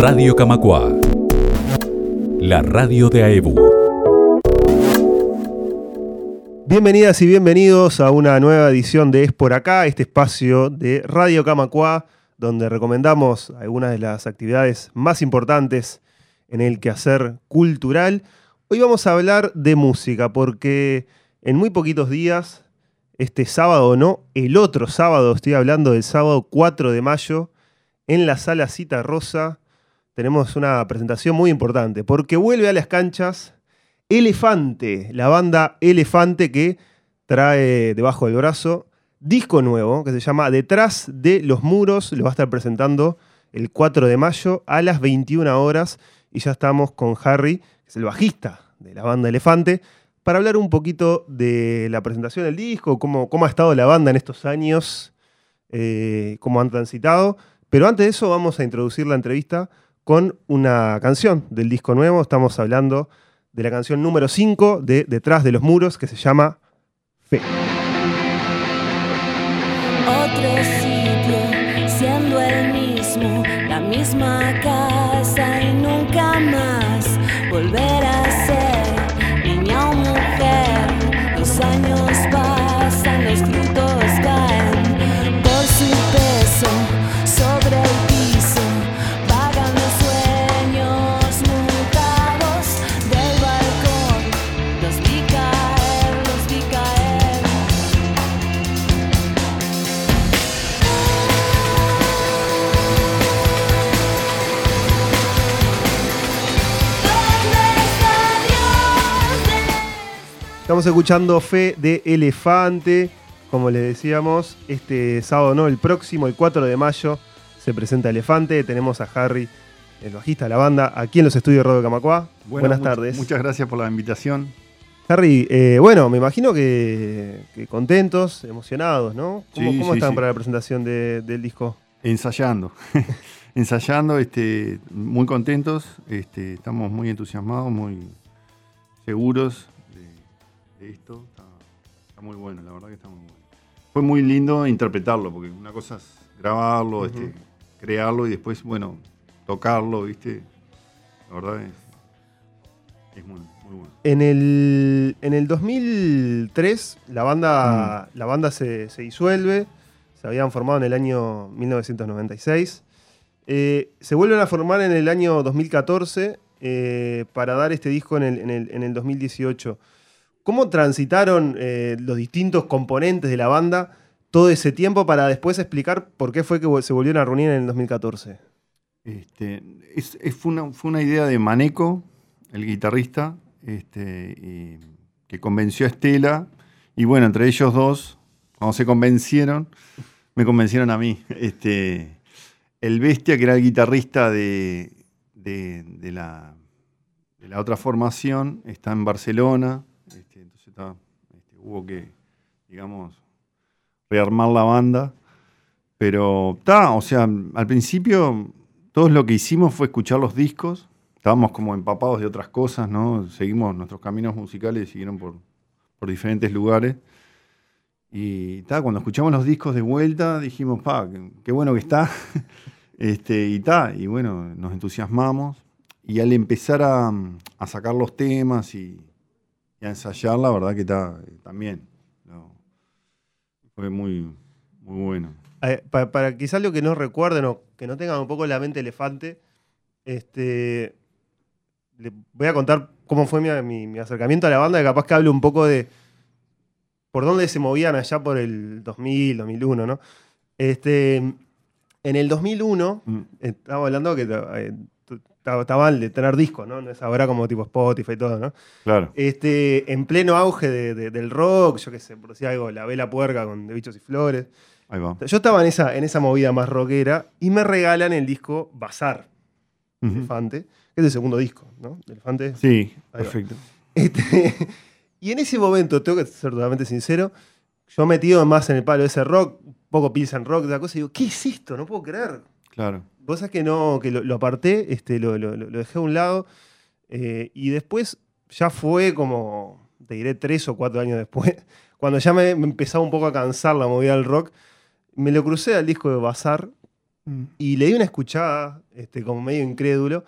Radio Camacua. La radio de AEBU. Bienvenidas y bienvenidos a una nueva edición de Es por acá, este espacio de Radio Camacua, donde recomendamos algunas de las actividades más importantes en el quehacer cultural. Hoy vamos a hablar de música, porque en muy poquitos días, este sábado no, el otro sábado, estoy hablando del sábado 4 de mayo, en la sala Cita Rosa, tenemos una presentación muy importante, porque vuelve a las canchas Elefante, la banda Elefante que trae debajo del brazo disco nuevo que se llama Detrás de los Muros, lo va a estar presentando el 4 de mayo a las 21 horas y ya estamos con Harry, que es el bajista de la banda Elefante, para hablar un poquito de la presentación del disco, cómo, cómo ha estado la banda en estos años, eh, cómo han transitado. Pero antes de eso vamos a introducir la entrevista con una canción del disco nuevo. Estamos hablando de la canción número 5 de Detrás de los Muros, que se llama Fe. Otro sitio, siendo el mismo, la misma Estamos escuchando Fe de Elefante. Como les decíamos, este sábado, no, el próximo, el 4 de mayo, se presenta Elefante. Tenemos a Harry, el bajista de la banda, aquí en los estudios de Radio Camacua. Bueno, Buenas tardes. Muchas gracias por la invitación. Harry, eh, bueno, me imagino que, que contentos, emocionados, ¿no? ¿Cómo, Sí, cómo sí, están sí. para la presentación de- del disco? Ensayando. Ensayando, este, muy contentos. Este, estamos muy entusiasmados, muy seguros esto. Está, está muy bueno, la verdad que está muy bueno. Fue muy lindo interpretarlo, porque una cosa es grabarlo, este, crearlo y después, bueno, tocarlo, ¿viste? La verdad es, es muy, muy bueno. En el, en el 2003 la banda, Mm. la banda se, se disuelve, se habían formado en el año 1996. Eh, se vuelven a formar en el año 2014 eh, para dar este disco en el, en el- en el 2018. ¿Cómo transitaron eh, los distintos componentes de la banda todo ese tiempo para después explicar por qué fue que se volvieron a reunir en el 2014? Este, es- es- fue, una, fue una idea de Maneco, el guitarrista, este, que convenció a Estela. Y bueno, entre ellos dos, cuando se convencieron, me convencieron a mí. Este, el Bestia, que era el guitarrista de- de la, de la otra formación, está en Barcelona. Este, entonces este, hubo que, digamos, rearmar la banda. Pero está, o sea, al principio todo lo que hicimos fue escuchar los discos. Estábamos como empapados de otras cosas, ¿no? Seguimos nuestros caminos musicales, siguieron por, por diferentes lugares. Y ta, cuando escuchamos los discos de vuelta, dijimos, pa, qué, bueno que está. este, y ta, y bueno, nos entusiasmamos. Y al empezar a sacar los temas y, y a ensayar, la verdad que está también. ¿no? Fue muy, muy bueno. Eh, pa- para, quizás lo que no recuerden o que no tengan un poco la mente elefante, este, le voy a contar cómo fue mi, mi- mi acercamiento a la banda, que capaz que hable un poco de por dónde se movían allá por el 2000, 2001, ¿no? Este, en el 2001, Mm. estamos hablando que eh, está está mal de tener discos, ¿no? No es ahora como tipo Spotify y todo, ¿no? Claro. Este, en pleno auge de- de- del rock, yo qué sé, por decir algo, La Vela Puerca con De Bichos y Flores. Ahí va. Yo estaba en esa, en esa movida más rockera y me regalan el disco Bazar, Ujú. Elefante, que es el segundo disco, ¿no? Elefante. Sí, perfecto. Este, y en ese momento, tengo que ser totalmente sincero, yo metido más en el palo de ese rock, un poco Pilsen Rock, de la cosa, y digo, ¿qué es esto? No puedo creer. Claro. Sabés que no, que lo, lo aparté, este, lo, lo- lo dejé a un lado, eh, y después ya fue como, te diré, tres o cuatro años después, cuando ya me, me empezaba un poco a cansar la movida del rock, me lo crucé al disco de Bazar, Mm. y le di una escuchada, este, como medio incrédulo,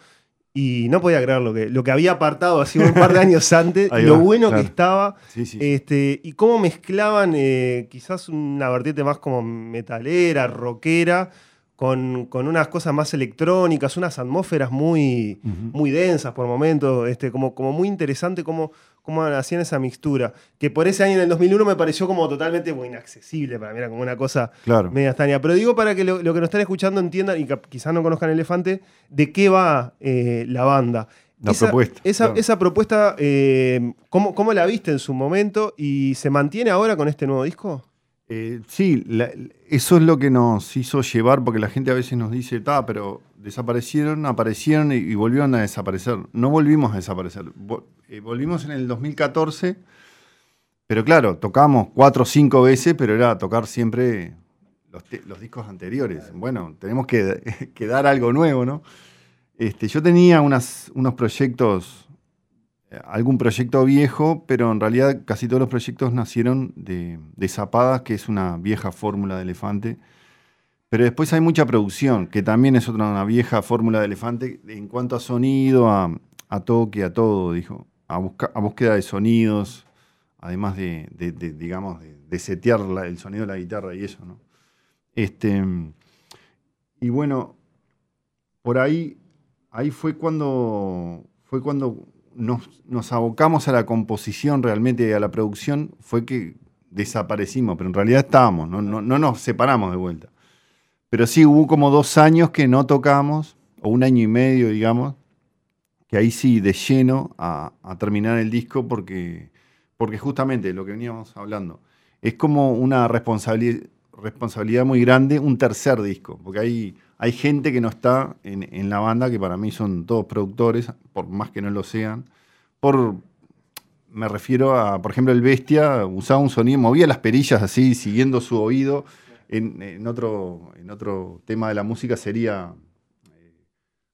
y no podía creer lo que, lo que había apartado así un par de años antes, Ahí lo va, bueno claro. que estaba, Sí, sí. este, y cómo mezclaban eh, quizás una vertiente más como metalera, rockera, con, con unas cosas más electrónicas, unas atmósferas muy, muy densas por momentos, este, como, como muy interesante cómo, cómo hacían esa mixtura. Que por ese año, en el 2001, me pareció como totalmente inaccesible para mí, era como una cosa Claro. media extraña. Pero digo para que lo, lo que nos están escuchando entiendan y que quizás no conozcan Elefante, de qué va eh, la banda. La propuesta, Esa, claro. esa propuesta, eh, ¿cómo, ¿cómo la viste en su momento y se mantiene ahora con este nuevo disco? Eh, sí, la- eso es lo que nos hizo llevar, porque la gente a veces nos dice, ta, pero desaparecieron, aparecieron y, volvieron a desaparecer. No volvimos a desaparecer. Eh, volvimos en el 2014, pero claro, tocamos cuatro o cinco veces, pero era tocar siempre los, discos anteriores. Bueno, tenemos que, dar algo nuevo, ¿no? Este, yo tenía unos proyectos, algún proyecto viejo, pero en realidad casi todos los proyectos nacieron de, Zapadas, que es una vieja fórmula de elefante. Pero después hay mucha producción, que también es otra una vieja fórmula de elefante en cuanto a sonido, a, toque, a todo, dijo. A, busca- a búsqueda de sonidos, además de, digamos, de, setear el sonido de la guitarra y eso, ¿no? Este, y bueno, por ahí, ahí fue cuando, fue cuando nos, nos abocamos a la composición realmente, a la producción, fue que desaparecimos, pero en realidad estábamos, no, no, no nos separamos de vuelta. Pero sí hubo como dos años que no tocamos, o un año y medio, digamos, que ahí sí, de lleno, a, a terminar el disco, porque, porque justamente lo que veníamos hablando, es como una responsabili- responsabilidad muy grande un tercer disco, porque hay, hay gente que no está en, la banda, que para mí son todos productores, por más que no lo sean, por, me refiero a, por ejemplo, el Bestia usaba un sonido, movía las perillas así, siguiendo su oído. En, otro, en otro tema de la música sería, eh,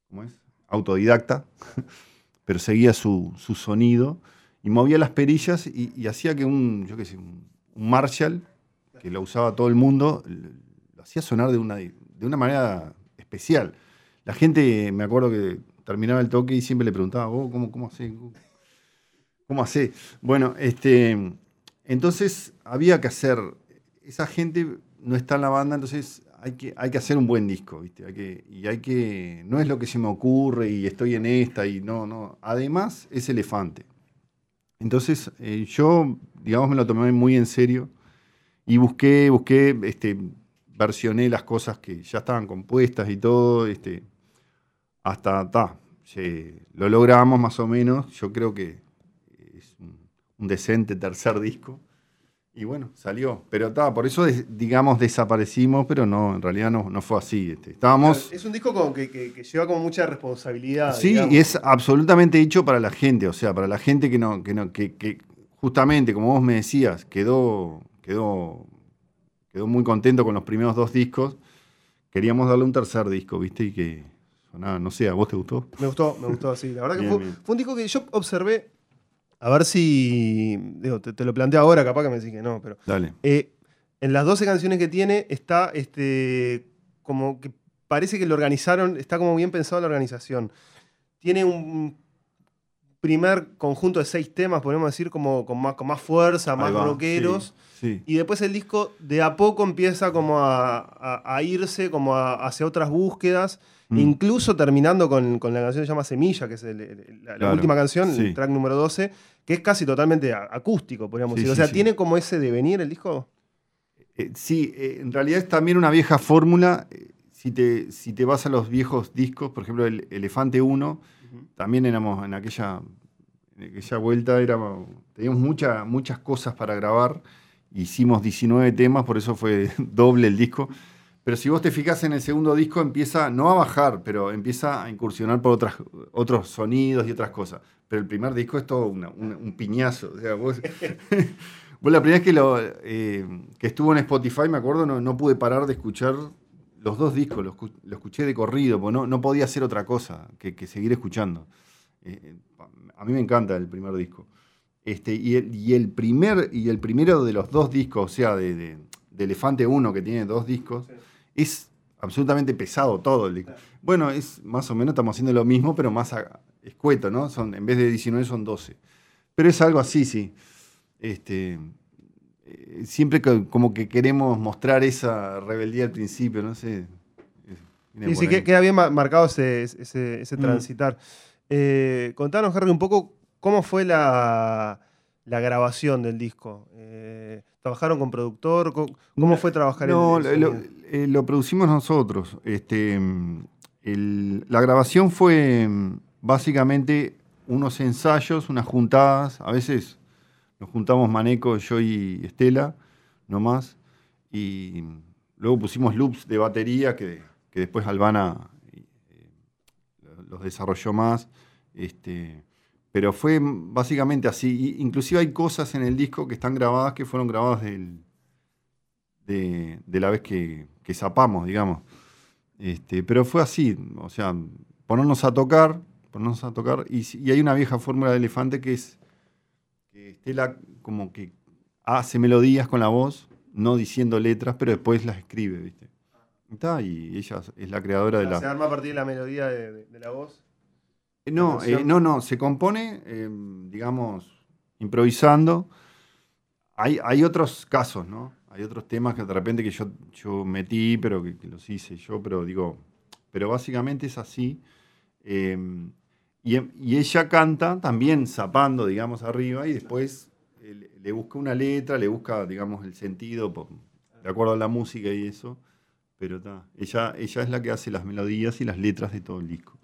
¿cómo es? Autodidacta, pero seguía su, sonido y movía las perillas y, hacía que un, yo qué sé, un, Marshall, que lo usaba todo el mundo, lo hacía sonar de una, de una manera especial. La gente, me acuerdo que terminaba el toque y siempre le preguntaba, "Oh, ¿cómo, cómo hace? ¿Cómo hace? Bueno, este, entonces había que hacer, esa gente no está en la banda, entonces hay que, hay que hacer un buen disco, ¿viste? Hay que, y hay que, no es lo que se me ocurre y estoy en esta y no, no. Además es elefante. Entonces eh, yo, digamos, me lo tomé muy en serio y busqué, busqué, este, versioné las cosas que ya estaban compuestas y todo, este, hasta, ta, lo logramos más o menos, yo creo que es un, un decente tercer disco. Y bueno, salió. Pero ta, por eso, digamos, desaparecimos, pero no, en realidad no, no fue así. este. Estábamos... Es un disco como que, que- que lleva como mucha responsabilidad. Sí, digamos. y es absolutamente hecho para la gente, o sea, para la gente que no, que no, que, que justamente, como vos me decías, quedó, quedó, quedó muy contento con los primeros dos discos. Queríamos darle un tercer disco, ¿viste? Y que sonaba, no sé, ¿a vos te gustó? Me gustó, me gustó, sí. La verdad que fue, un disco que yo observé. A ver si. Digo, te, te lo planteo ahora, capaz que me decís que no, pero. Dale. eh, en las 12 canciones que tiene está este. como que parece que lo organizaron, está como bien pensado la organización. Tiene un primer conjunto de seis temas, podemos decir, como con más, con más fuerza, más va, rockeros. Sí, sí. Y después el disco de a poco empieza como a, a- a irse como a- hacia otras búsquedas, Mm. incluso terminando con, con la canción que se llama Semilla, que es el- el- la, Claro, última canción, sí. el track número 12, que es casi totalmente acústico, podríamos decir. O sea, tiene como ese devenir el disco. Eh, sí, eh, en realidad es también una vieja fórmula. Eh, Si te, si te vas a los viejos discos, por ejemplo, el Elefante 1, también éramos en aquella, aquella vuelta, éramos, teníamos mucha- muchas cosas para grabar. Hicimos 19 temas, por eso fue doble el disco. Pero si vos te fijas en el segundo disco, empieza no a bajar, pero empieza a incursionar por otras, otros sonidos y otras cosas. Pero el primer disco es todo una- un piñazo. O sea, vos la primera vez que, lo, eh, que estuvo en Spotify, me acuerdo, no, no pude parar de escuchar los dos discos, lo, escu- lo escuché de corrido, porque no, no podía hacer otra cosa que, que seguir escuchando. Eh, a mí me encanta el primer disco. Este, y, el, y, el primer, y el primero de los dos discos, o sea, de, de- de Elefante 1, que tiene dos discos, es absolutamente pesado todo. el disco. Bueno, es más o menos estamos haciendo lo mismo, pero más a- escueto, ¿no? Son, en vez de 19 son 12. Pero es algo así, sí. Este, eh, siempre co- como que queremos mostrar esa rebeldía al principio, no sé. Y sí, que- ahí. queda bien ma- marcado ese, ese- ese Mm. transitar. Eh, contanos, Harry, un poco cómo fue la, la grabación del disco. Eh, ¿Trabajaron con productor? ¿Cómo, fue trabajar No, el, el lo, eh, lo producimos nosotros. Este, el- la grabación fue mm, básicamente unos ensayos, unas juntadas. A veces nos juntamos Maneco, yo y Estela, nomás. Y luego pusimos loops de batería que, que después Albana eh, los desarrolló más. Este, pero fue básicamente así. Inclusive hay cosas en el disco que están grabadas que fueron grabadas del, de, de la vez que, que zapamos, digamos. Este, pero fue así, o sea, ponernos a tocar, ponernos a tocar, y, y hay una vieja fórmula de elefante que es que Estela como que hace melodías con la voz, no diciendo letras, pero después las escribe, ¿viste? Y está, y ella es la creadora de la... ¿Se arma a partir de la melodía de, de- de la voz? No, canción? eh, no, no, se compone, eh, digamos, improvisando. Hay, hay otros casos, ¿no? Hay otros temas que de repente que yo, yo metí, pero que, que los hice yo, pero digo, pero básicamente es así. Eh, y, y ella canta también zapando, digamos, arriba, y después eh, le- busca una letra, le busca, digamos, el sentido, de acuerdo a la música y eso. Pero está, ella, ella es la que hace las melodías y las letras de todo el disco.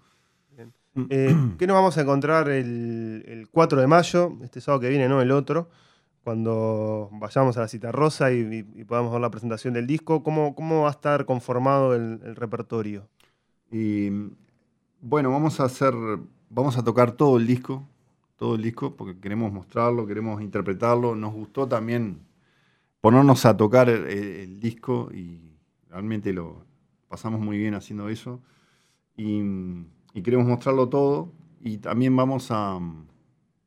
Eh, ¿Qué nos vamos a encontrar el, el 4 de mayo, este sábado que viene, no el otro, cuando vayamos a la cita rosa y, y- y podamos ver la presentación del disco? ¿Cómo, cómo va a estar conformado el, el repertorio? Y bueno, vamos a hacer, vamos a tocar todo el disco, todo el disco, porque queremos mostrarlo, queremos interpretarlo. Nos gustó también ponernos a tocar el, disco y realmente lo pasamos muy bien haciendo eso. Y, y queremos mostrarlo todo. Y también vamos a,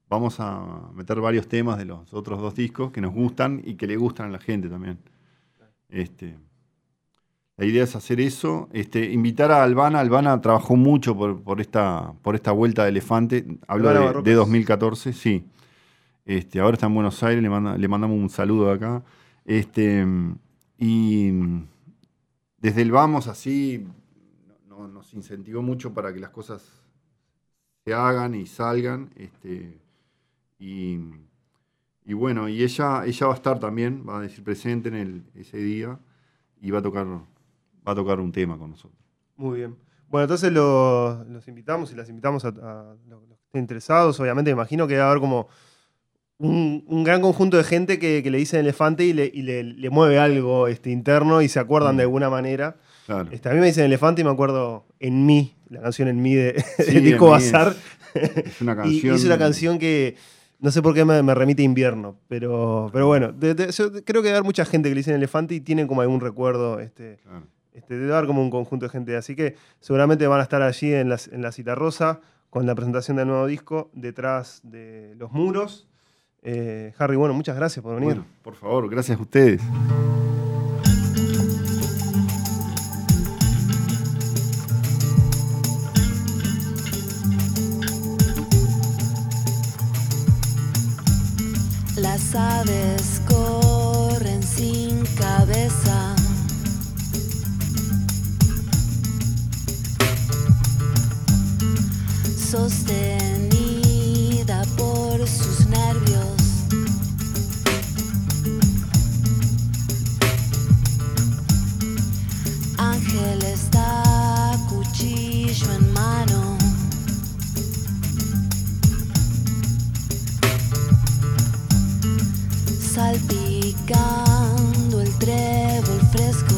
vamos a meter varios temas de los otros dos discos que nos gustan y que le gustan a la gente también. Este, la idea es hacer eso, este, invitar a Albana. Albana trabajó mucho por, por esta, por esta vuelta de elefante. Hablo de, Barrocas. de 2014, sí. Este, ahora está en Buenos Aires, le, manda- le mandamos un saludo acá. Este, y desde el vamos así no- nos incentivó mucho para que las cosas se hagan y salgan. Este, y, y bueno, y ella, ella va a estar también, va a decir presente en el, ese día y va a tocar, va a tocar un tema con nosotros. Muy bien. Bueno, entonces los, los invitamos y las invitamos a, a los que estén interesados. Obviamente, me imagino que va a haber como un, un gran conjunto de gente que, que le dicen elefante y le, y le- le mueve algo este, interno y se acuerdan Mm. de alguna manera. Claro. Este, a mí me dicen elefante y me acuerdo en mí, la canción en mí de, Sí, mí Bazar. Es una canción. y es una canción que no sé por qué me, me remite a invierno, pero, pero bueno, de- de- yo creo que haber mucha gente que le dicen elefante y tienen como algún recuerdo. Este, Claro. Este, debe haber como un conjunto de gente. Así que seguramente van a estar allí en la, en la cita rosa con la presentación del nuevo disco detrás de los muros. Eh, Harry, bueno, muchas gracias por venir. Bueno, por favor, gracias a ustedes. Las aves corren fresco.